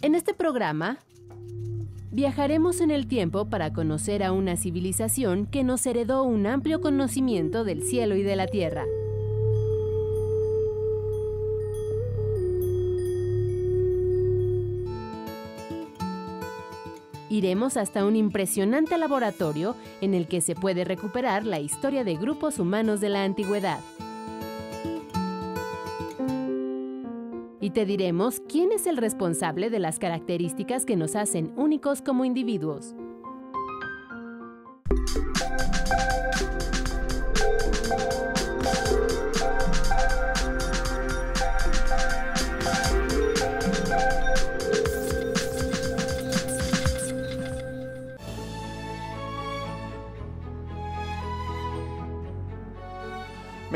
En este programa viajaremos en el tiempo para conocer a una civilización que nos heredó un amplio conocimiento del cielo y de la tierra. Iremos hasta un impresionante laboratorio en el que se puede recuperar la historia de grupos humanos de la antigüedad. Y te diremos quién es el responsable de las características que nos hacen únicos como individuos.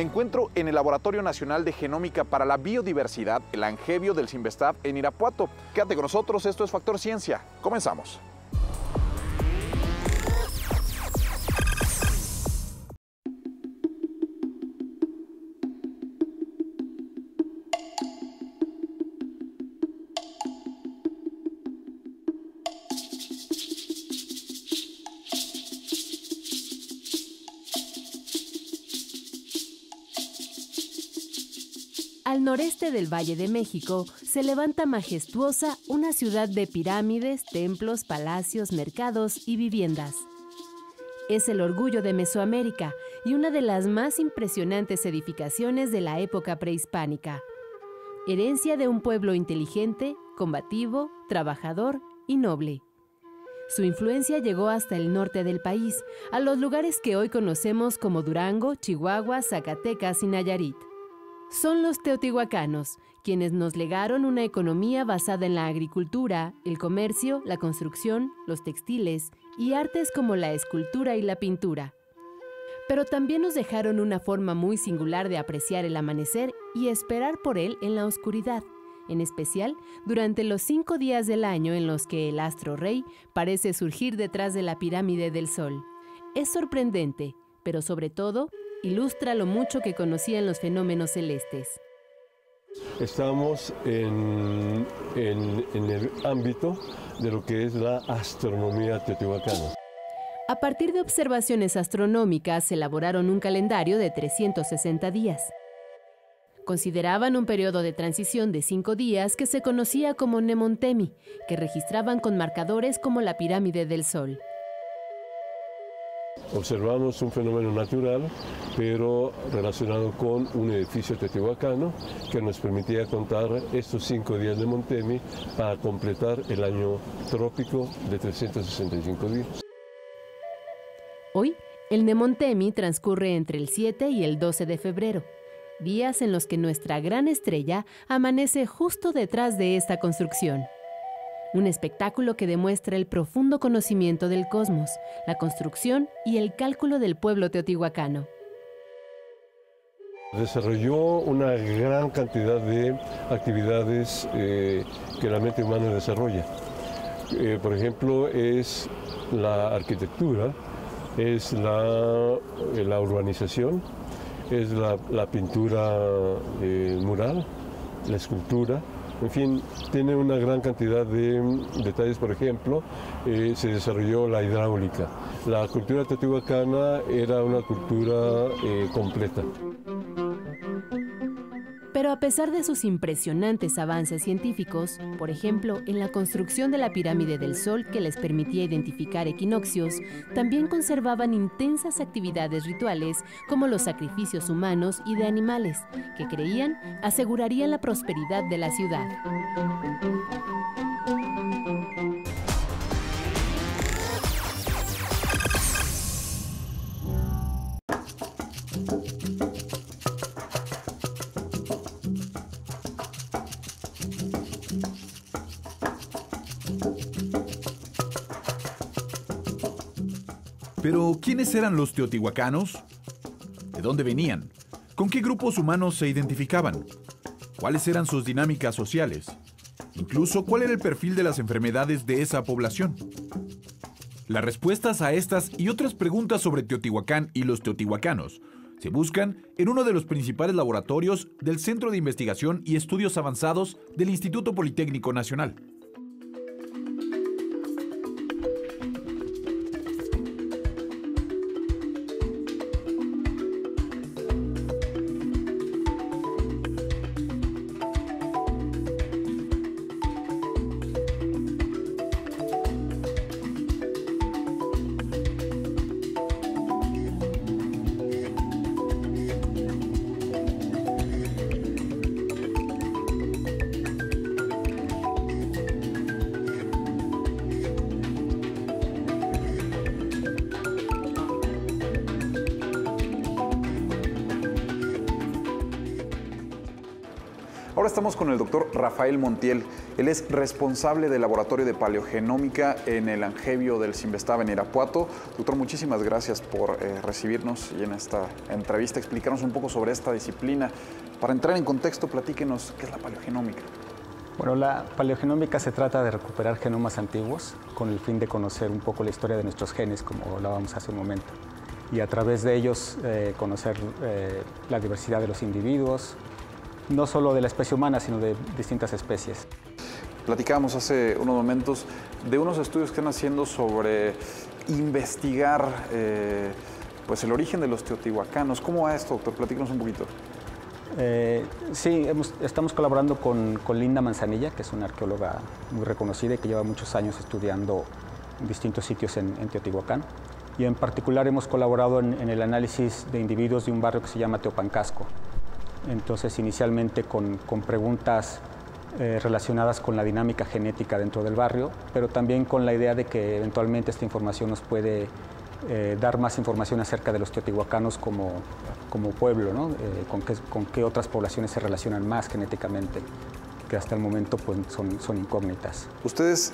Encuentro en el Laboratorio Nacional de Genómica para la Biodiversidad, el Angevio del Sinvestav en Irapuato. Quédate con nosotros, esto es Factor Ciencia. Comenzamos. Noreste del Valle de México se levanta majestuosa una ciudad de pirámides, templos, palacios, mercados y viviendas. Es el orgullo de Mesoamérica y una de las más impresionantes edificaciones de la época prehispánica. Herencia de un pueblo inteligente, combativo, trabajador y noble. Su influencia llegó hasta el norte del país, a los lugares que hoy conocemos como Durango, Chihuahua, Zacatecas y Nayarit son los teotihuacanos, quienes nos legaron una economía basada en la agricultura, el comercio, la construcción, los textiles y artes como la escultura y la pintura. Pero también nos dejaron una forma muy singular de apreciar el amanecer y esperar por él en la oscuridad, en especial durante los cinco días del año en los que el astro rey parece surgir detrás de la pirámide del sol. Es sorprendente, pero sobre todo ilustra lo mucho que conocían los fenómenos celestes. Estamos en, el ámbito de lo que es la astronomía teotihuacana. A partir de observaciones astronómicas, elaboraron un calendario de 360 días. Consideraban un periodo de transición de cinco días que se conocía como Nemontemi, que registraban con marcadores como la pirámide del Sol. Observamos un fenómeno natural, pero relacionado con un edificio teotihuacano que nos permitía contar estos cinco días de Montemi para completar el año trópico de 365 días. Hoy, el Nemontemi transcurre entre el 7 y el 12 de febrero, días en los que nuestra gran estrella amanece justo detrás de esta construcción un espectáculo que demuestra el profundo conocimiento del cosmos, la construcción y el cálculo del pueblo teotihuacano. Desarrolló una gran cantidad de actividades eh, que la mente humana desarrolla. Eh, por ejemplo, es la arquitectura, es la, eh, urbanización, es la pintura mural, la escultura, en fin, tiene una gran cantidad de mm, detalles, por ejemplo, eh, se desarrolló la hidráulica. La cultura teotihuacana era una cultura eh, completa. Pero a pesar de sus impresionantes avances científicos, por ejemplo, en la construcción de la pirámide del Sol que les permitía identificar equinoccios, también conservaban intensas actividades rituales como los sacrificios humanos y de animales, que creían asegurarían la prosperidad de la ciudad. ¿Quiénes eran los teotihuacanos? ¿De dónde venían? ¿Con qué grupos humanos se identificaban? ¿Cuáles eran sus dinámicas sociales? Incluso, ¿cuál era el perfil de las enfermedades de esa población? Las respuestas a estas y otras preguntas sobre Teotihuacán y los teotihuacanos Se buscan en uno de los principales laboratorios del Centro de Investigación y Estudios Avanzados del Instituto Politécnico Nacional. Ahora estamos con el doctor Rafael Montiel. Él es responsable del laboratorio de paleogenómica en el Angevio del Simvestab en Irapuato. Doctor, muchísimas gracias por eh, recibirnos y en esta entrevista explicarnos un poco sobre esta disciplina. Para entrar en contexto, platíquenos qué es la paleogenómica. Bueno, la paleogenómica se trata de recuperar genomas antiguos con el fin de conocer un poco la historia de nuestros genes, como hablábamos hace un momento, y a través de ellos eh, conocer eh, la diversidad de los individuos, no solo de la especie humana, sino de distintas especies. Platicábamos hace unos momentos de unos estudios que están haciendo sobre investigar eh, pues el origen de los teotihuacanos. ¿Cómo va esto, doctor? Platícanos un poquito. Eh, sí, estamos colaborando con, Linda Manzanilla, que es una arqueóloga muy reconocida y que lleva muchos años estudiando distintos sitios en, Teotihuacán. Y en particular hemos colaborado en, en, el análisis de individuos de un barrio que se llama Teopancasco, entonces inicialmente con, preguntas eh, relacionadas con la dinámica genética dentro del barrio, pero también con la idea de que eventualmente esta información nos puede eh, dar más información acerca de los teotihuacanos como, como pueblo, ¿no? Eh, con, qué, con, qué, otras poblaciones se relacionan más genéticamente, que hasta el momento pues, son, son incógnitas. ¿Ustedes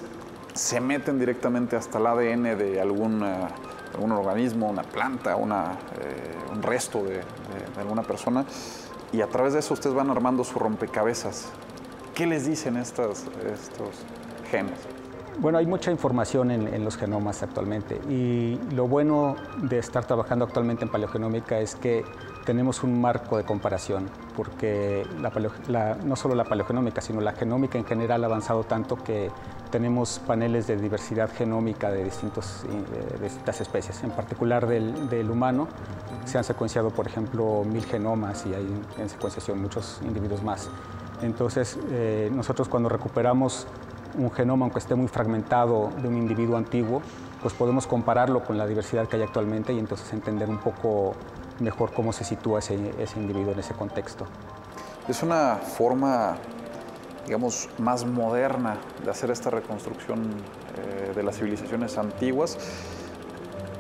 se meten directamente hasta el ADN de algún, algún organismo, una planta, una, un resto de, de alguna persona? Y a través de eso ustedes van armando su rompecabezas. ¿Qué les dicen estos, genes? Bueno, hay mucha información en, los genomas actualmente y lo bueno de estar trabajando actualmente en paleogenómica es que tenemos un marco de comparación, porque no solo la paleogenómica, sino la genómica en general ha avanzado tanto que tenemos paneles de diversidad genómica de, distintos, de distintas especies, en particular del, del, humano. Se han secuenciado, por ejemplo, mil genomas y hay en secuenciación muchos individuos más. Entonces, eh, nosotros cuando recuperamos un genoma, aunque esté muy fragmentado, de un individuo antiguo, pues podemos compararlo con la diversidad que hay actualmente y entonces entender un poco mejor cómo se sitúa ese, ese individuo en ese contexto. Es una forma digamos, más moderna de hacer esta reconstrucción eh, de las civilizaciones antiguas.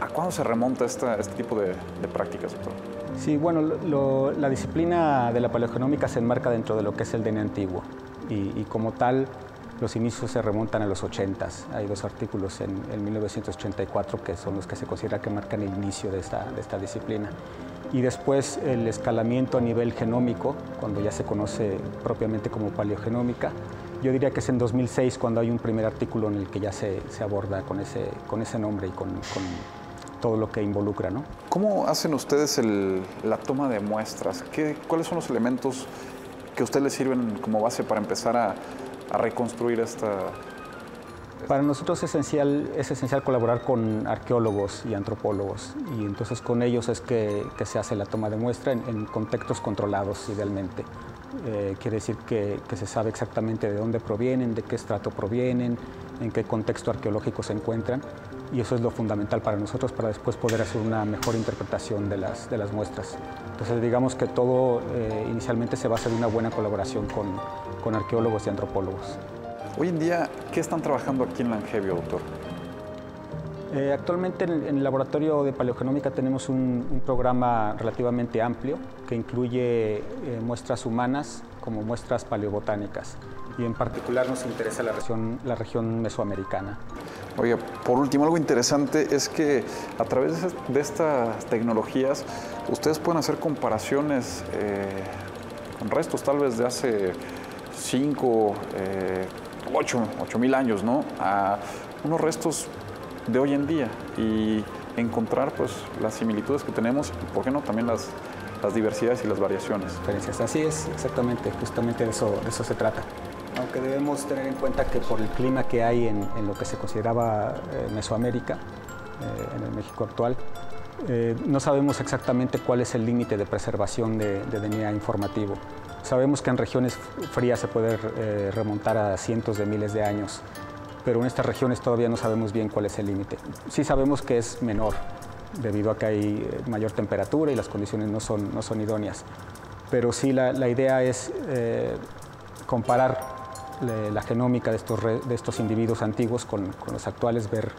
¿A cuándo se remonta esta, este tipo de, prácticas, doctor? Sí, bueno, la disciplina de la paleogenómica se enmarca dentro de lo que es el DNA antiguo y, como tal los inicios se remontan a los 80. Hay dos artículos en, en 1984 que son los que se considera que marcan el inicio de esta, de esta disciplina y después el escalamiento a nivel genómico, cuando ya se conoce propiamente como paleogenómica. Yo diría que es en 2006 cuando hay un primer artículo en el que ya se, se aborda con ese, con ese nombre y con, todo lo que involucra. ¿no? ¿Cómo hacen ustedes la toma de muestras? ¿Qué, ¿Cuáles son los elementos que a ustedes les sirven como base para empezar a reconstruir esta, para nosotros es esencial, es esencial colaborar con arqueólogos y antropólogos y entonces con ellos es que, se hace la toma de muestra en, contextos controlados idealmente. Eh, quiere decir que, se sabe exactamente de dónde provienen, de qué estrato provienen, en qué contexto arqueológico se encuentran y eso es lo fundamental para nosotros para después poder hacer una mejor interpretación de las, de las muestras. Entonces digamos que todo eh, inicialmente se basa en una buena colaboración con, con arqueólogos y antropólogos. Hoy en día, ¿qué están trabajando aquí en Langevio, doctor? Eh, actualmente en el, laboratorio de paleogenómica tenemos un, programa relativamente amplio que incluye eh, muestras humanas como muestras paleobotánicas y en particular nos interesa la región, la región mesoamericana. Oye, por último, algo interesante es que a través de estas tecnologías ustedes pueden hacer comparaciones eh, con restos tal vez de hace cinco, 8 mil años, ¿no? A unos restos de hoy en día y encontrar pues las similitudes que tenemos y por qué no también las, las diversidades y las variaciones. Así es, exactamente, justamente de eso, de eso se trata. Aunque debemos tener en cuenta que por el clima que hay en, lo que se consideraba eh, Mesoamérica, eh, en el México actual, eh, no sabemos exactamente cuál es el límite de preservación de, de, DNA informativo. Sabemos que en regiones frías se puede remontar a cientos de miles de años, pero en estas regiones todavía no sabemos bien cuál es el límite. Sí sabemos que es menor, debido a que hay mayor temperatura y las condiciones no son, no son idóneas. Pero sí la, la idea es comparar la genómica de estos, de estos individuos antiguos con, los actuales, ver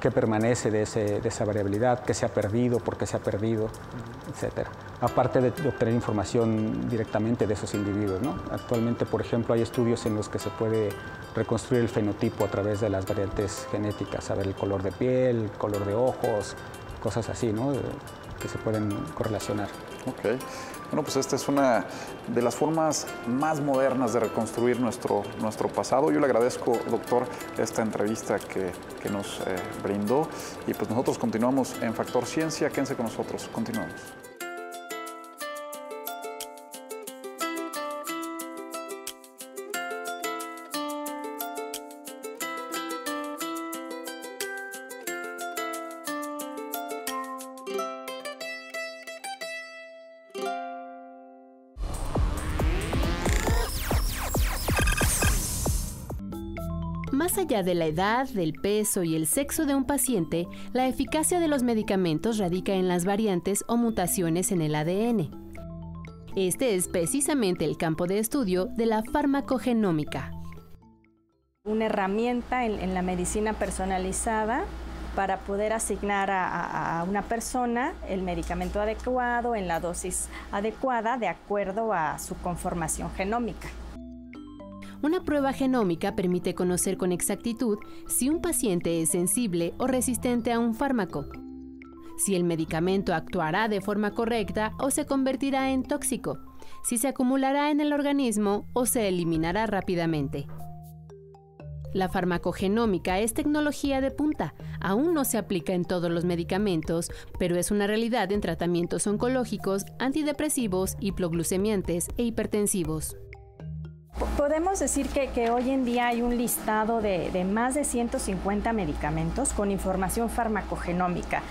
qué permanece de, esa variabilidad, qué se ha perdido, por qué se ha perdido, etc. Aparte de, obtener información directamente de esos individuos. Actualmente, por ejemplo, hay estudios en los que se puede reconstruir el fenotipo a través de las variantes genéticas, saber el color de piel, el color de ojos, cosas así, ¿no? que se pueden correlacionar. Okay. Bueno, pues esta es una de las formas más modernas de reconstruir nuestro, nuestro pasado. Yo le agradezco, doctor, esta entrevista que, que nos eh, brindó y pues nosotros continuamos en Factor Ciencia. Quédense con nosotros, continuamos. Más allá de la edad, del peso y el sexo de un paciente, la eficacia de los medicamentos radica en las variantes o mutaciones en el ADN. Este es precisamente el campo de estudio de la farmacogenómica. Una herramienta en, la medicina personalizada para poder asignar a, una persona el medicamento adecuado en la dosis adecuada de acuerdo a su conformación genómica. Una prueba genómica permite conocer con exactitud si un paciente es sensible o resistente a un fármaco, si el medicamento actuará de forma correcta o se convertirá en tóxico, si se acumulará en el organismo o se eliminará rápidamente. La farmacogenómica es tecnología de punta. Aún no se aplica en todos los medicamentos, pero es una realidad en tratamientos oncológicos, antidepresivos, hiploglucemiantes e hipertensivos. Podemos decir que, hoy en día hay un listado de, más de 150 medicamentos con información farmacogenómica.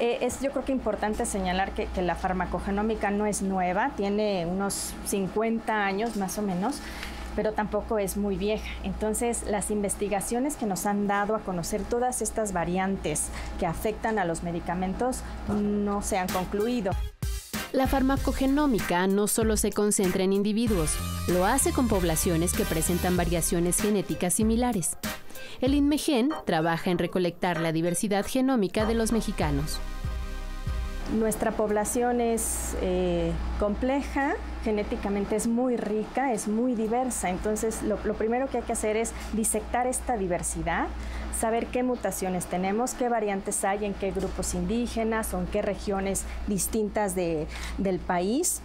Eh, es yo creo que importante señalar que, la farmacogenómica no es nueva, tiene unos 50 años más o menos pero tampoco es muy vieja. Entonces, las investigaciones que nos han dado a conocer todas estas variantes que afectan a los medicamentos no se han concluido. La farmacogenómica no solo se concentra en individuos, lo hace con poblaciones que presentan variaciones genéticas similares. El INMEGEN trabaja en recolectar la diversidad genómica de los mexicanos. Nuestra población es eh, compleja, genéticamente es muy rica, es muy diversa, entonces lo, primero que hay que hacer es disectar esta diversidad, saber qué mutaciones tenemos, qué variantes hay en qué grupos indígenas o en qué regiones distintas del país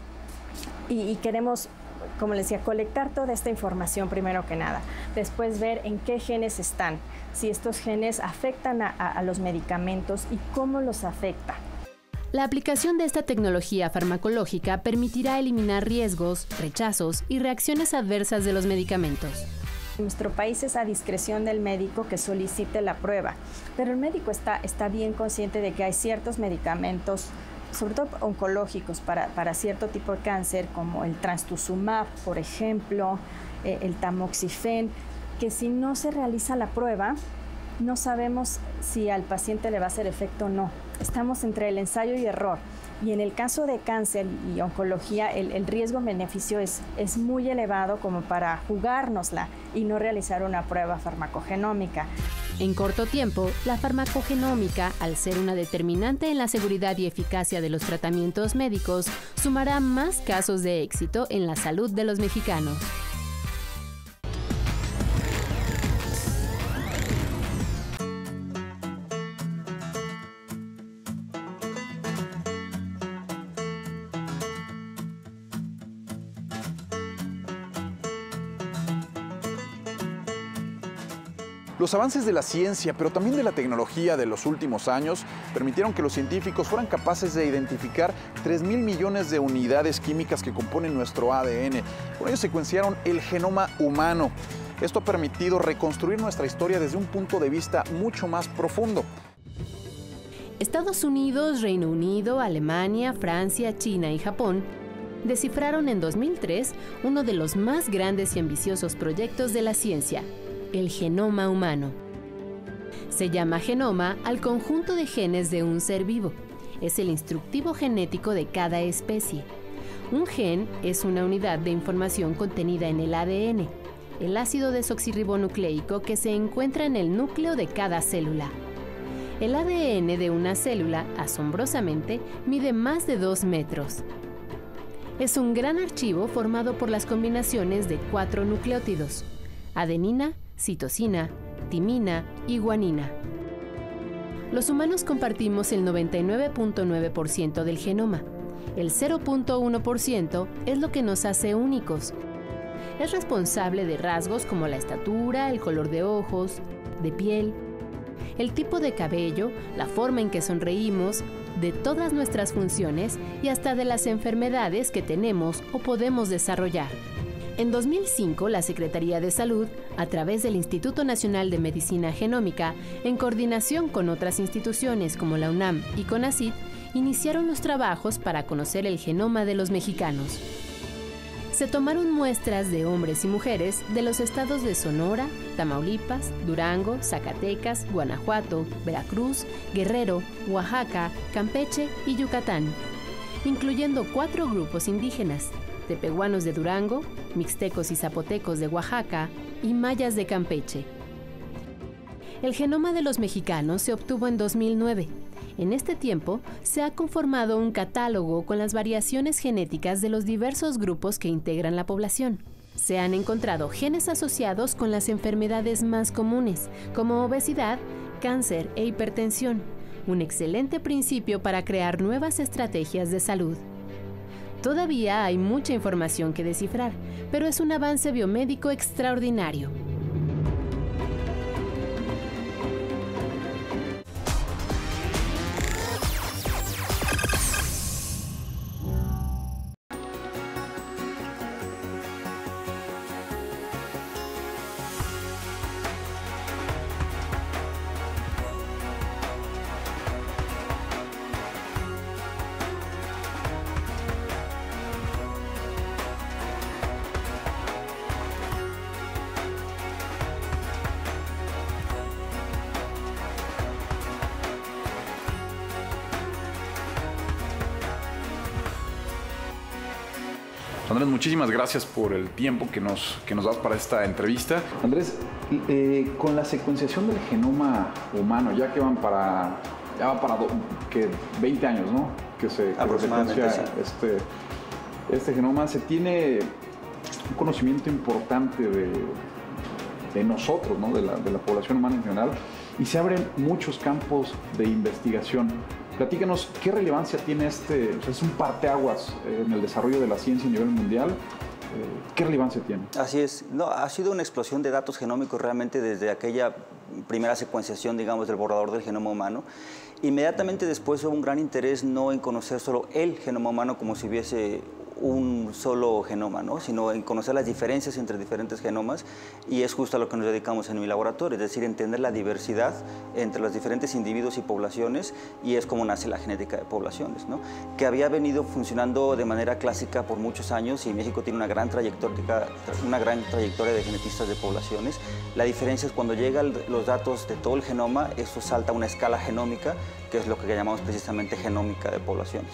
y, queremos como les decía, colectar toda esta información primero que nada. Después ver en qué genes están, si estos genes afectan a los medicamentos y cómo los afecta. La aplicación de esta tecnología farmacológica permitirá eliminar riesgos, rechazos y reacciones adversas de los medicamentos. En nuestro país es a discreción del médico que solicite la prueba, pero el médico está, está bien consciente de que hay ciertos medicamentos, sobre todo oncológicos, para, para cierto tipo de cáncer, como el trastuzumab, por ejemplo, eh, el tamoxifen, que si no se realiza la prueba, no sabemos si al paciente le va a hacer efecto o no. Estamos entre el ensayo y error. Y en el caso de cáncer y oncología, el, riesgo-beneficio es, es muy elevado como para jugárnosla y no realizar una prueba farmacogenómica. En corto tiempo, la farmacogenómica, al ser una determinante en la seguridad y eficacia de los tratamientos médicos, sumará más casos de éxito en la salud de los mexicanos. Los avances de la ciencia, pero también de la tecnología de los últimos años, permitieron que los científicos fueran capaces de identificar 3 mil millones de unidades químicas que componen nuestro ADN. Con ello secuenciaron el genoma humano. Esto ha permitido reconstruir nuestra historia desde un punto de vista mucho más profundo. Estados Unidos, Reino Unido, Alemania, Francia, China y Japón descifraron en 2003 uno de los más grandes y ambiciosos proyectos de la ciencia, el genoma humano. Se llama genoma al conjunto de genes de un ser vivo. Es el instructivo genético de cada especie. Un gen es una unidad de información contenida en el ADN, el ácido desoxirribonucleico que se encuentra en el núcleo de cada célula. El ADN de una célula, asombrosamente, mide más de 2 metros. Es un gran archivo formado por las combinaciones de cuatro nucleótidos, adenina, citosina, timina y guanina. Los humanos compartimos el 99.9% del genoma. El 0.1% es lo que nos hace únicos. Es responsable de rasgos como la estatura, el color de ojos, de piel, el tipo de cabello, la forma en que sonreímos, de todas nuestras funciones y hasta de las enfermedades que tenemos o podemos desarrollar. En 2005, la Secretaría de Salud, a través del Instituto Nacional de Medicina Genómica, en coordinación con otras instituciones como la UNAM y CONACYT, iniciaron los trabajos para conocer el genoma de los mexicanos. Se tomaron muestras de hombres y mujeres de los estados de Sonora, Tamaulipas, Durango, Zacatecas, Guanajuato, Veracruz, Guerrero, Oaxaca, Campeche y Yucatán, incluyendo cuatro grupos indígenas, tepehuanos de Durango, mixtecos y zapotecos de Oaxaca y mayas de Campeche. El genoma de los mexicanos se obtuvo en 2009. En este tiempo se ha conformado un catálogo con las variaciones genéticas de los diversos grupos que integran la población. Se han encontrado genes asociados con las enfermedades más comunes, como obesidad, cáncer e hipertensión, un excelente principio para crear nuevas estrategias de salud. Todavía hay mucha información que descifrar, pero es un avance biomédico extraordinario. Andrés, muchísimas gracias por el tiempo que nos, que nos das para esta entrevista. Andrés, eh, con la secuenciación del genoma humano, ya que van para, ya va para que 20 años, ¿no? Que se, que se secuencia este, este genoma, se tiene un conocimiento importante de, de nosotros, ¿no? de, la, de la población humana en general, y se abren muchos campos de investigación. Platícanos qué relevancia tiene este, o sea, es un parteaguas en el desarrollo de la ciencia a nivel mundial. Eh, ¿Qué relevancia tiene? Así es, no, ha sido una explosión de datos genómicos realmente desde aquella primera secuenciación, digamos, del borrador del genoma humano. Inmediatamente después hubo un gran interés no en conocer solo el genoma humano como si hubiese un solo genoma, ¿no? sino en conocer las diferencias entre diferentes genomas y es justo a lo que nos dedicamos en mi laboratorio, es decir, entender la diversidad entre los diferentes individuos y poblaciones y es como nace la genética de poblaciones, ¿no? que había venido funcionando de manera clásica por muchos años y México tiene una gran trayectoria, una gran trayectoria de genetistas de poblaciones. La diferencia es cuando llegan los datos de todo el genoma, eso salta a una escala genómica, que es lo que llamamos precisamente genómica de poblaciones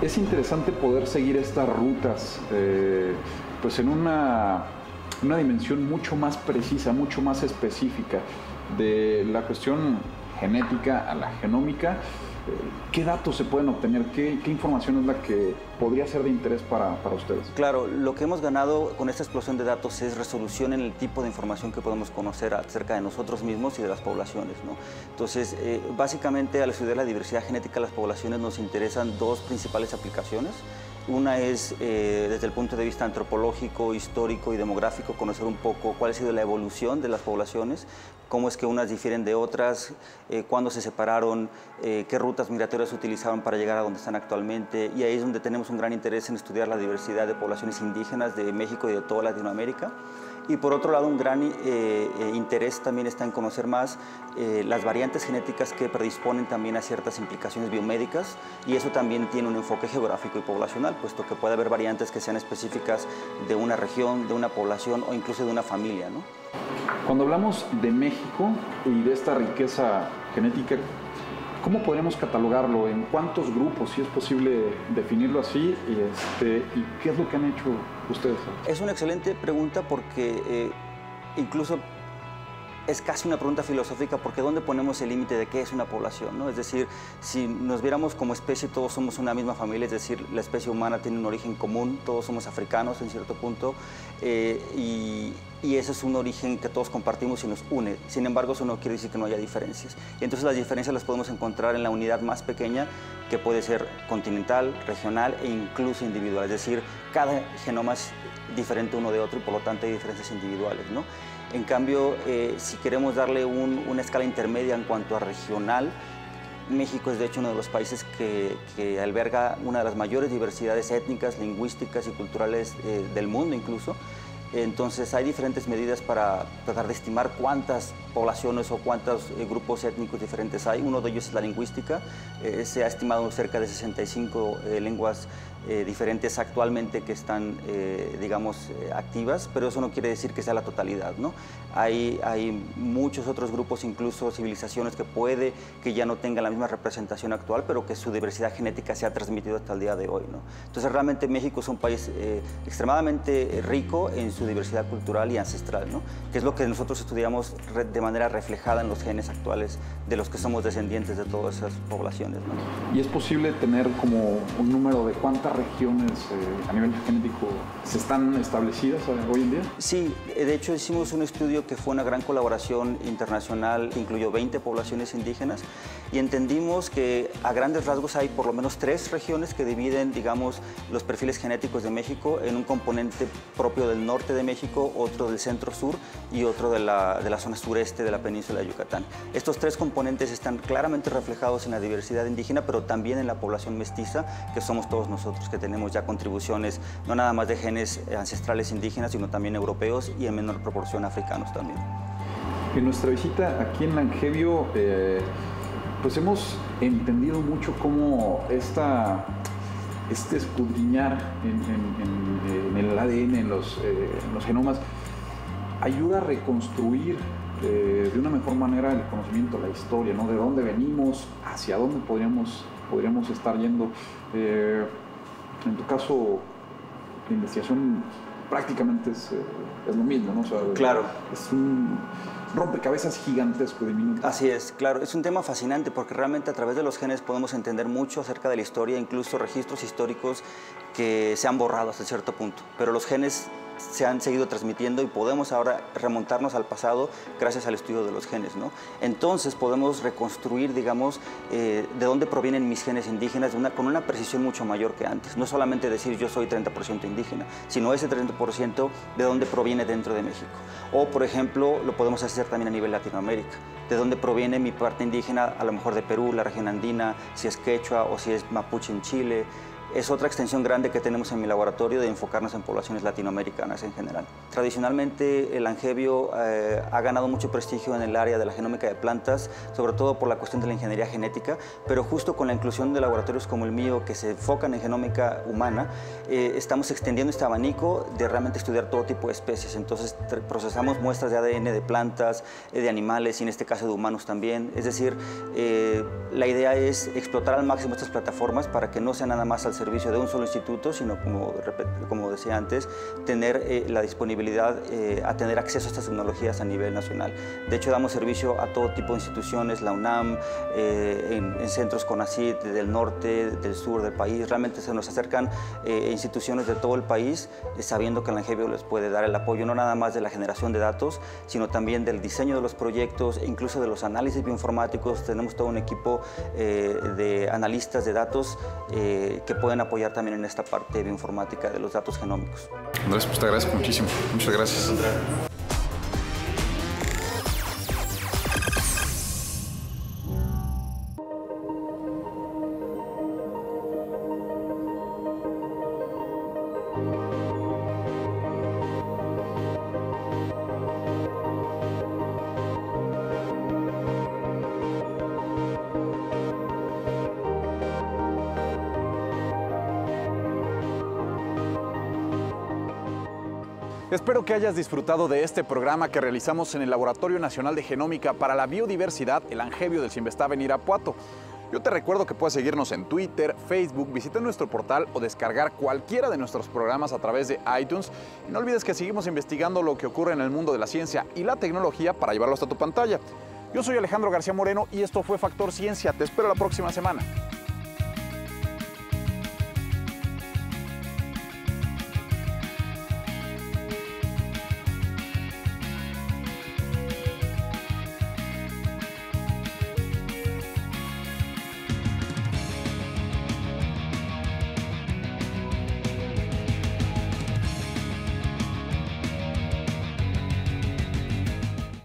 es interesante poder seguir estas rutas eh, pues en una, una, dimensión mucho más precisa, mucho más específica de la cuestión genética a la genómica. ¿Qué datos se pueden obtener? ¿Qué, ¿Qué, información es la que podría ser de interés para, para, ustedes? Claro, lo que hemos ganado con esta explosión de datos es resolución en el tipo de información que podemos conocer acerca de nosotros mismos y de las poblaciones. ¿no? Entonces, eh, básicamente al estudiar la diversidad genética de las poblaciones nos interesan dos principales aplicaciones. Una es eh, desde el punto de vista antropológico, histórico y demográfico, conocer un poco cuál ha sido la evolución de las poblaciones, cómo es que unas difieren de otras, eh, cuándo se separaron, eh, qué rutas migratorias utilizaron para llegar a donde están actualmente. Y ahí es donde tenemos un gran interés en estudiar la diversidad de poblaciones indígenas de México y de toda Latinoamérica. Y por otro lado, un gran eh, eh, interés también está en conocer más eh, las variantes genéticas que predisponen también a ciertas implicaciones biomédicas y eso también tiene un enfoque geográfico y poblacional, puesto que puede haber variantes que sean específicas de una región, de una población o incluso de una familia. ¿no? Cuando hablamos de México y de esta riqueza genética, ¿Cómo podríamos catalogarlo? ¿En cuántos grupos? Si es posible definirlo así. Y, este, ¿y qué es lo que han hecho Es una excelente pregunta porque eh, incluso es casi una pregunta filosófica porque ¿dónde ponemos el límite de qué es una población? ¿no? Es decir, si nos viéramos como especie, todos somos una misma familia, es decir, la especie humana tiene un origen común, todos somos africanos en cierto punto, eh, y, y, ese es un origen que todos compartimos y nos une. Sin embargo, eso no quiere decir que no haya diferencias. Y entonces las diferencias las podemos encontrar en la unidad más pequeña, que puede ser continental, regional e incluso individual. Es decir, cada genoma es diferente uno de otro y por lo tanto hay diferencias individuales. ¿no? En cambio, eh, si queremos darle una escala intermedia en cuanto a regional, México es de hecho uno de los países que, alberga una de las mayores diversidades étnicas, lingüísticas y culturales eh, del mundo incluso. Entonces hay diferentes medidas para tratar de estimar cuántas poblaciones o cuántos eh, grupos étnicos diferentes hay. Uno de ellos es la lingüística. Eh, se ha estimado cerca de 65 eh, lenguas diferentes actualmente que están, digamos, activas, pero eso no quiere decir que sea la totalidad. ¿no? Hay, hay muchos otros grupos, incluso civilizaciones que puede que ya no tengan la misma representación actual, pero que su diversidad genética se ha transmitido hasta el día de hoy. ¿no? Entonces realmente México es un país extremadamente rico en su diversidad cultural y ancestral, ¿no? que es lo que nosotros estudiamos de manera reflejada en los genes actuales de los que somos descendientes de todas esas poblaciones. ¿Y es posible tener como un número de cuántas regiones eh, a nivel genético se están establecidas hoy en día? Sí, eh, de hecho hicimos un estudio que fue una gran colaboración internacional, incluyó 20 poblaciones indígenas y entendimos que a grandes rasgos hay por lo menos tres regiones que dividen, digamos, los perfiles genéticos de México en un componente propio del norte de México, otro del centro-sur y otro de la, de la zona sureste de la península de Yucatán. Estos tres componentes están claramente reflejados en la diversidad indígena, pero también en la población mestiza, que somos todos nosotros, que tenemos ya contribuciones no nada más de genes ancestrales indígenas, sino también europeos y en menor proporción africanos también. En nuestra visita aquí en Langevio, eh, pues hemos entendido mucho cómo esta, este escudriñar en, el ADN, en los, eh, en los, genomas, ayuda a reconstruir eh, de una mejor manera el conocimiento, la historia, ¿no? De dónde venimos, hacia dónde podríamos, podríamos estar yendo. Eh, en tu caso, la investigación prácticamente es, es lo mismo, ¿no? claro. Es un rompecabezas gigantesco de minutos. Así es, claro, es un tema fascinante porque realmente a través de los genes podemos entender mucho acerca de la historia, incluso registros históricos que se han borrado hasta cierto punto. Pero los genes se han seguido transmitiendo y podemos ahora remontarnos al pasado gracias al estudio de los genes. ¿no? Entonces podemos reconstruir, digamos, eh, de dónde provienen mis genes indígenas con una precisión mucho mayor que antes. No solamente decir yo soy 30% indígena, sino ese 30% de dónde proviene dentro de México. O, por ejemplo, lo podemos hacer también a nivel Latinoamérica. De dónde proviene mi parte indígena, a lo mejor de Perú, la región andina, si es quechua o si es mapuche en Chile, es otra extensión grande que tenemos en mi laboratorio de enfocarnos en poblaciones latinoamericanas en general. Tradicionalmente el angevio eh, ha ganado mucho prestigio en el área de la genómica de plantas, sobre todo por la cuestión de la ingeniería genética, pero justo con la inclusión de laboratorios como el mío que se enfocan en genómica humana, eh, estamos extendiendo este abanico de realmente estudiar todo tipo de especies. Entonces procesamos muestras de ADN de plantas, eh, de animales y en este caso de humanos también. Es decir, la idea es explotar al máximo estas plataformas para que no sea nada más al servicio de un solo instituto, sino como, como decía antes, tener eh, la disponibilidad eh, a tener acceso a estas tecnologías a nivel nacional. De hecho, damos servicio a todo tipo de instituciones, la UNAM, eh, en, centros CONACYT del norte, del sur del país. Realmente se nos acercan instituciones de todo el país, sabiendo que el Angevio les puede dar el apoyo no nada más de la generación de datos, sino también del diseño de los proyectos incluso de los análisis bioinformáticos. Tenemos todo un equipo de analistas de datos que pueden pueden apoyar también en esta parte bioinformática de los datos genómicos. Andrés, pues te agradezco muchísimo. Muchas gracias. Espero que hayas disfrutado de este programa que realizamos en el Laboratorio Nacional de Genómica para la Biodiversidad, el Angevio del Sinvestave en Irapuato. Yo te recuerdo que puedes seguirnos en Twitter, Facebook, visitar nuestro portal o descargar cualquiera de nuestros programas a través de iTunes. Y no olvides que seguimos investigando lo que ocurre en el mundo de la ciencia y la tecnología para llevarlo hasta tu pantalla. Yo soy Alejandro García Moreno y esto fue Factor Ciencia. Te espero la próxima semana.